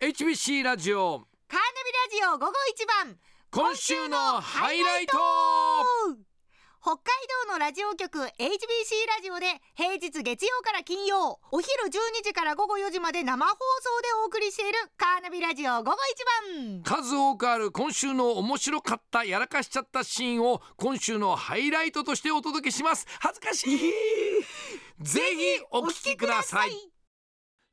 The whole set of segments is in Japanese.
HBC ラジオカーナビラジオ午後一番。今週のハイライト。北海道のラジオ局 HBC ラジオで平日月曜から金曜お昼12時から午後4時まで生放送でお送りしているカーナビラジオ午後一番。数多くある今週の面白かったやらかしちゃったシーンを今週のハイライトとしてお届けします。恥ずかしい。ぜひお聞きください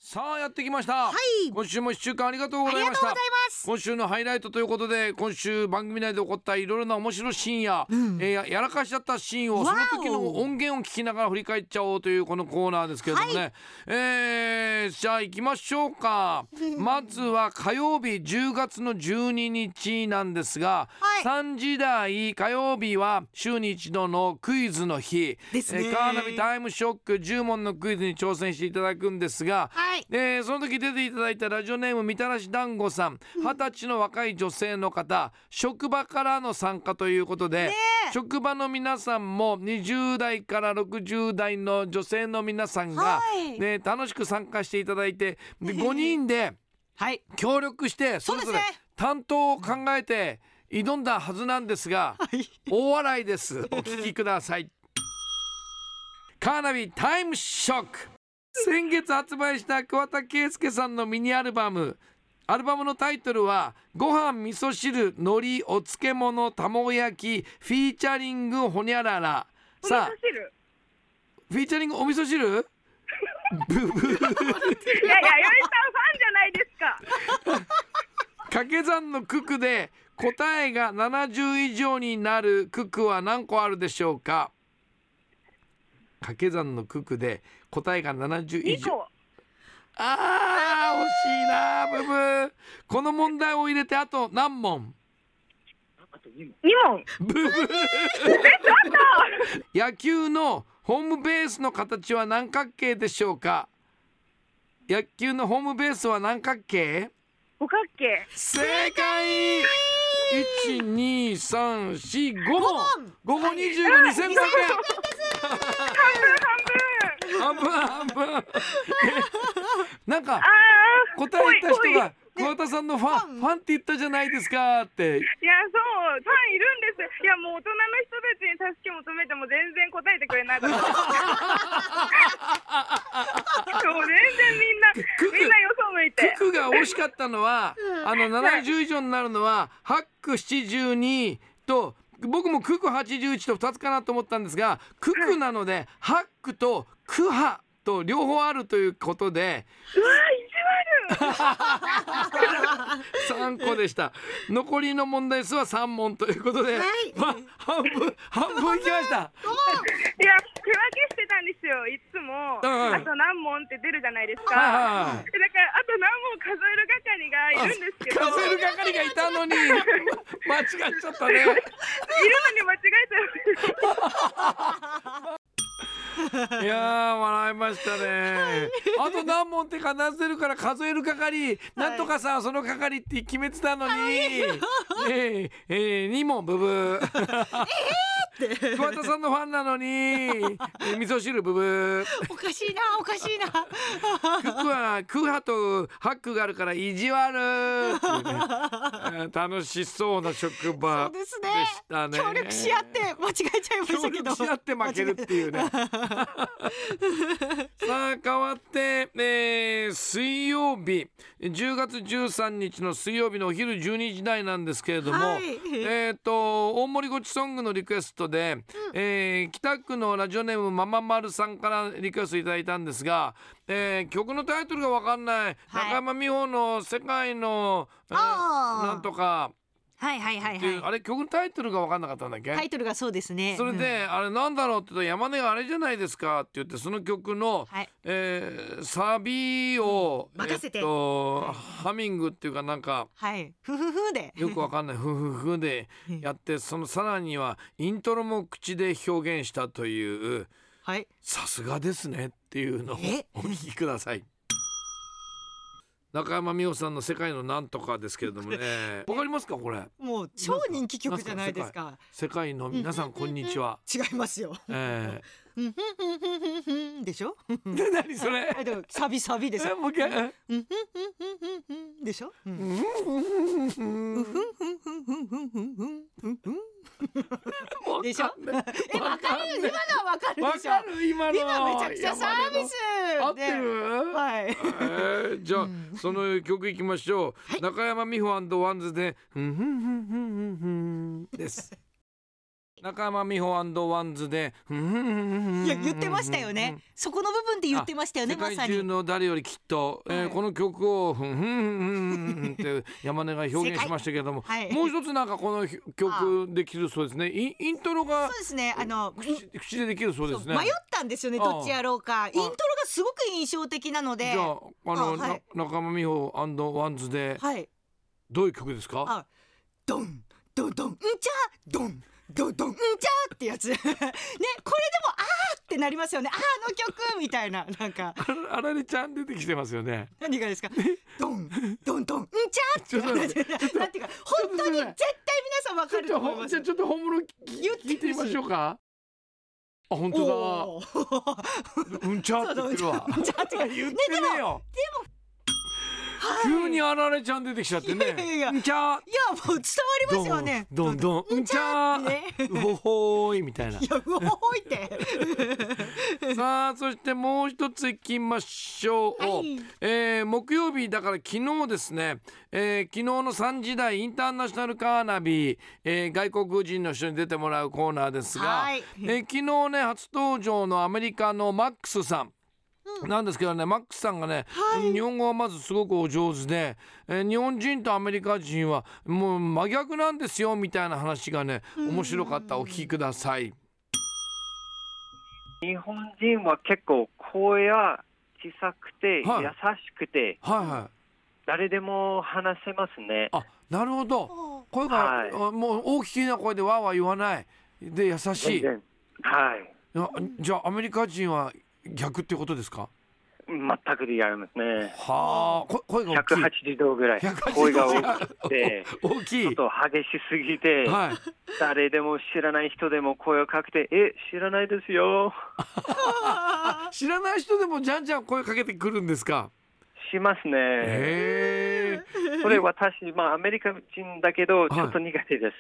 さあやってきました、はい。今週も一週間ありがとうごありがとうございました今週のハイライトということで今週番組内で起こったいろいろな面白いシーンや、うん。えーややらかしちゃったシーンをその時の音源を聞きながら振り返っちゃおうというこのコーナーですけれどもね、はえーじゃあ行きましょうか。まずは火曜日10月の12日なんですが、はい。3時台火曜日は週に一度のクイズの日、ですね。えーカーナビタイムショック10問のクイズに挑戦していただくんですが、はいでその時出ていただいたラジオネームみたらし団子さん。二十歳の若い女性の方職場からの参加ということで、ねえ。職場の皆さんも20代から60代の女性の皆さんが、はい。ね、楽しく参加していただいてで 5人ではい。協力してそれぞれ担当を考えて挑んだはずなんですがはい。大笑いです。お聞きください。カーナビタイムショック先月発売した桑田佳祐さんのミニアルバム。アルバムのタイトルは「ご飯味噌汁海苔お漬物卵焼きフィーチャリングほにゃらら」さあ汁？フィーチャリングお味噌汁？ブブいやいや、弥生さんファンじゃないですか。掛け算の九九で答えが70以上になる九九は何個あるでしょうか？掛け算の九九で答えが70以二上。個。あー惜しいなブブー。この問題を入れてあと何問？二問。ブブー。野球のホームベースの形は何角形でしょうか？野球のホームベースは何角形？五角形。正解。一二三四五問。五問。二十五二千五百。円半分半分なんか。答えた人が桑田さんのファンファンって言ったじゃないですかっていや、そう、ファンいるんです。いや、もう大人の人たちに助け求めても全然答えてくれないから。そう、全然みんな、くみんなよそ向いて。九九が惜しかったのはあの70以上になるのは八九72と僕も九九81と2つかなと思ったんですが九九なので八九と九波と両方あるということでうわ、意地悪。3個でした。残りの問題数は3問ということで、はい。まあ半分半分いきましたですよ、いつも。うんうんあと何問って出るじゃないですか。はいだから、あと何問数える係がいるんですけど。数える係がいたのに 間違っちゃったねいるのに間違えちゃうんですよ。いやー笑いましたねあと何問って必ず出るから数える係なんとかさんその係って決めてたのに、えーえー、2問ブブー桑田さんのファンなのに、えー、味噌汁ブブー。おかしいなおかしいな。ククはクハとハックがあるから意地悪。っていうね。えー楽しそうな職場そうですね。でしたね。協力し合って間違えちゃいまし協たけど。力し合って負けるっていうね。さあ変わって、えー水曜日。10月13日の水曜日のお昼12時台なんですけれども、はい。えっ、と大森ごちソングのリクエストで、えー北区のラジオネームママ丸さんからリクエストいただいたんですが、えー曲のタイトルがわかんない、はい。中山美穂の世界の、えー。なんとかはいはいはいっていう、はあれ曲のタイトルがわかんなかったんだっけ、いタイトルがそうですね。それで、あれなんだろうって言ったら山根があれじゃないですかって言ってその曲の、はい。えーサビを、うん。任せて。えっとハミングっていうかなんかはい。ふふふで。よくわかんない。フフフでやってそのさらにはイントロも口で表現したというはい。さすがですねっていうのをえ？お聞きください。中山美穂さんの「世界のなんとか」ですけれどもね。わかりますかこれ？もう超人気曲じゃないですか。世界の皆さんこんにちは。違いますよ。えふ んふんふんふんふんふんでしょ？ー、で何それ？あ でもサビサビですよえもう一回えふんふんふんふんふんふんでしょ、うん。うんでしょ？えわかる？今のはわかるわでしょ？かる今の。今めちゃくちゃサービス。合ってでる？はい。えーじゃあ、うん。その曲いきましょう、はい。中山美穂ワンズでふんふんふんふんふんふんです中山美穂ワンズでいや言ってましたよね。そこの部分で言ってましたよね世まさに。界中の誰よりきっと、えーはいこの曲をふんふんふんって山根が表現しましたけども、はい。もう一つなんかこの曲できるそうですね。イントロがそうですね。あの口口でできるそうですね。迷ったんですよねどっちやろうか。イントロがすごく印象的なので。じゃああの、あはい。な中山美穂ワンズではい。どういう曲ですか？あドンドンドンんちゃドンドドンんちゃってやつ。ねこれでもあーってなりますよね。あーあの曲みたいな。なんか。あられちゃん出てきてますよね何がですかドンドンドンんちちょっと待ってなんていうか本当に絶対皆さんわかると思いますじゃちょっと本物聞言って聞いてみましょうかあ本当だうんちゃって言ってるわうんちゃって言ってねえよ急にあられちゃん出てきちゃってね。いやいやいや。うんちゃいやもう伝わりますよね。どんどんうんちゃね。うほほーいみたいな。いやうおーいって。さあそしてもう一ついきましょう、はい。えー木曜日だから昨日ですね、えー昨日の3時台インターナショナルカーナビ、えー外国人の人に出てもらうコーナーですが、はい。えー昨日ね初登場のアメリカのマックスさんなんですけどねマックスさんがね、はい。日本語はまずすごくお上手で、えー日本人とアメリカ人はもう真逆なんですよみたいな話がね面白かったお聞きください。日本人は結構声が小さくて、はい。優しくてはいはい。誰でも話せますね。あなるほど。声が、はい。あもう大きな声でわーわー言わない。で優しい。はい。じゃあアメリカ人は逆ってことですか？全く違いますね。はあこ声が大きい。180度ぐらい。180声が大きくて、大きい。ちょっと激しすぎて、はい。誰でも知らない人でも声をかけて、え、知らないですよ。知らない人でもじゃんじゃん声かけてくるんですか？しますね。へえ。これ私、まあアメリカ人だけど、ちょっと苦手です。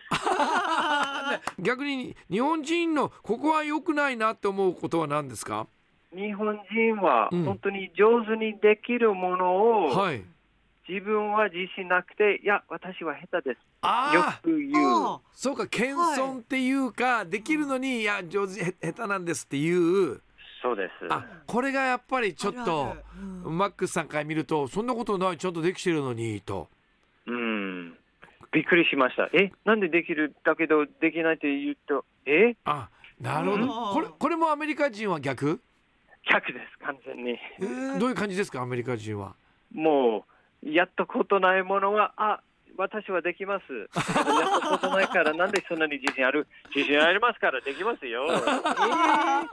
逆に日本人のここは良くないなって思うことは何ですか？日本人はうん。本当に上手にできるものを、はい。自分は自信なくて、いや、私は下手です。よく言う。あそうか謙遜っていうか、できるのにいや上手へ下手なんですっていう。そうです。あこれがやっぱりちょっとあるある。うん。マックスさんから見るとそんなことないちゃんとできてるのにと。うん。びっくりしました。え、なんでできるだけどできないって言うと、え？あなるほど。うん。これこれもアメリカ人は逆？逆です、完全に。どういう感じですかアメリカ人は？もう、やったことないものは、あ、私はできます。やったことないから、なんでそんなに自信ある？自信ありますから、できますよ。えー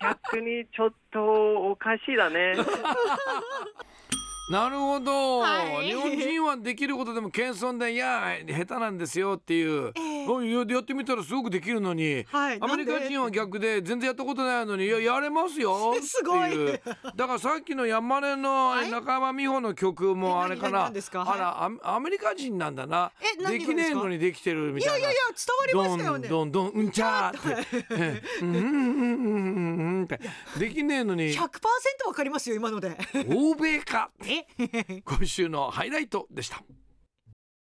逆にちょっとおかしいだね。なるほど、はい日本人はできることでも謙遜でいや下手なんですよっていう、えややってみたらすごくできるのに、はい。アメリカ人は逆で全然やったことないのにいややれますよ っていう。すごいだからさっきの山根のはい。中山美穂の曲もあれかな。あらアアメリカ人なんだな。えできねえのにできてるみたいな。いやいやいや伝わりましたよね。どんどんうんちゃーって。ええうんうんうんうんって。できねえのに。100%わかりますよ今ので。欧米か え？今週のハイライトでした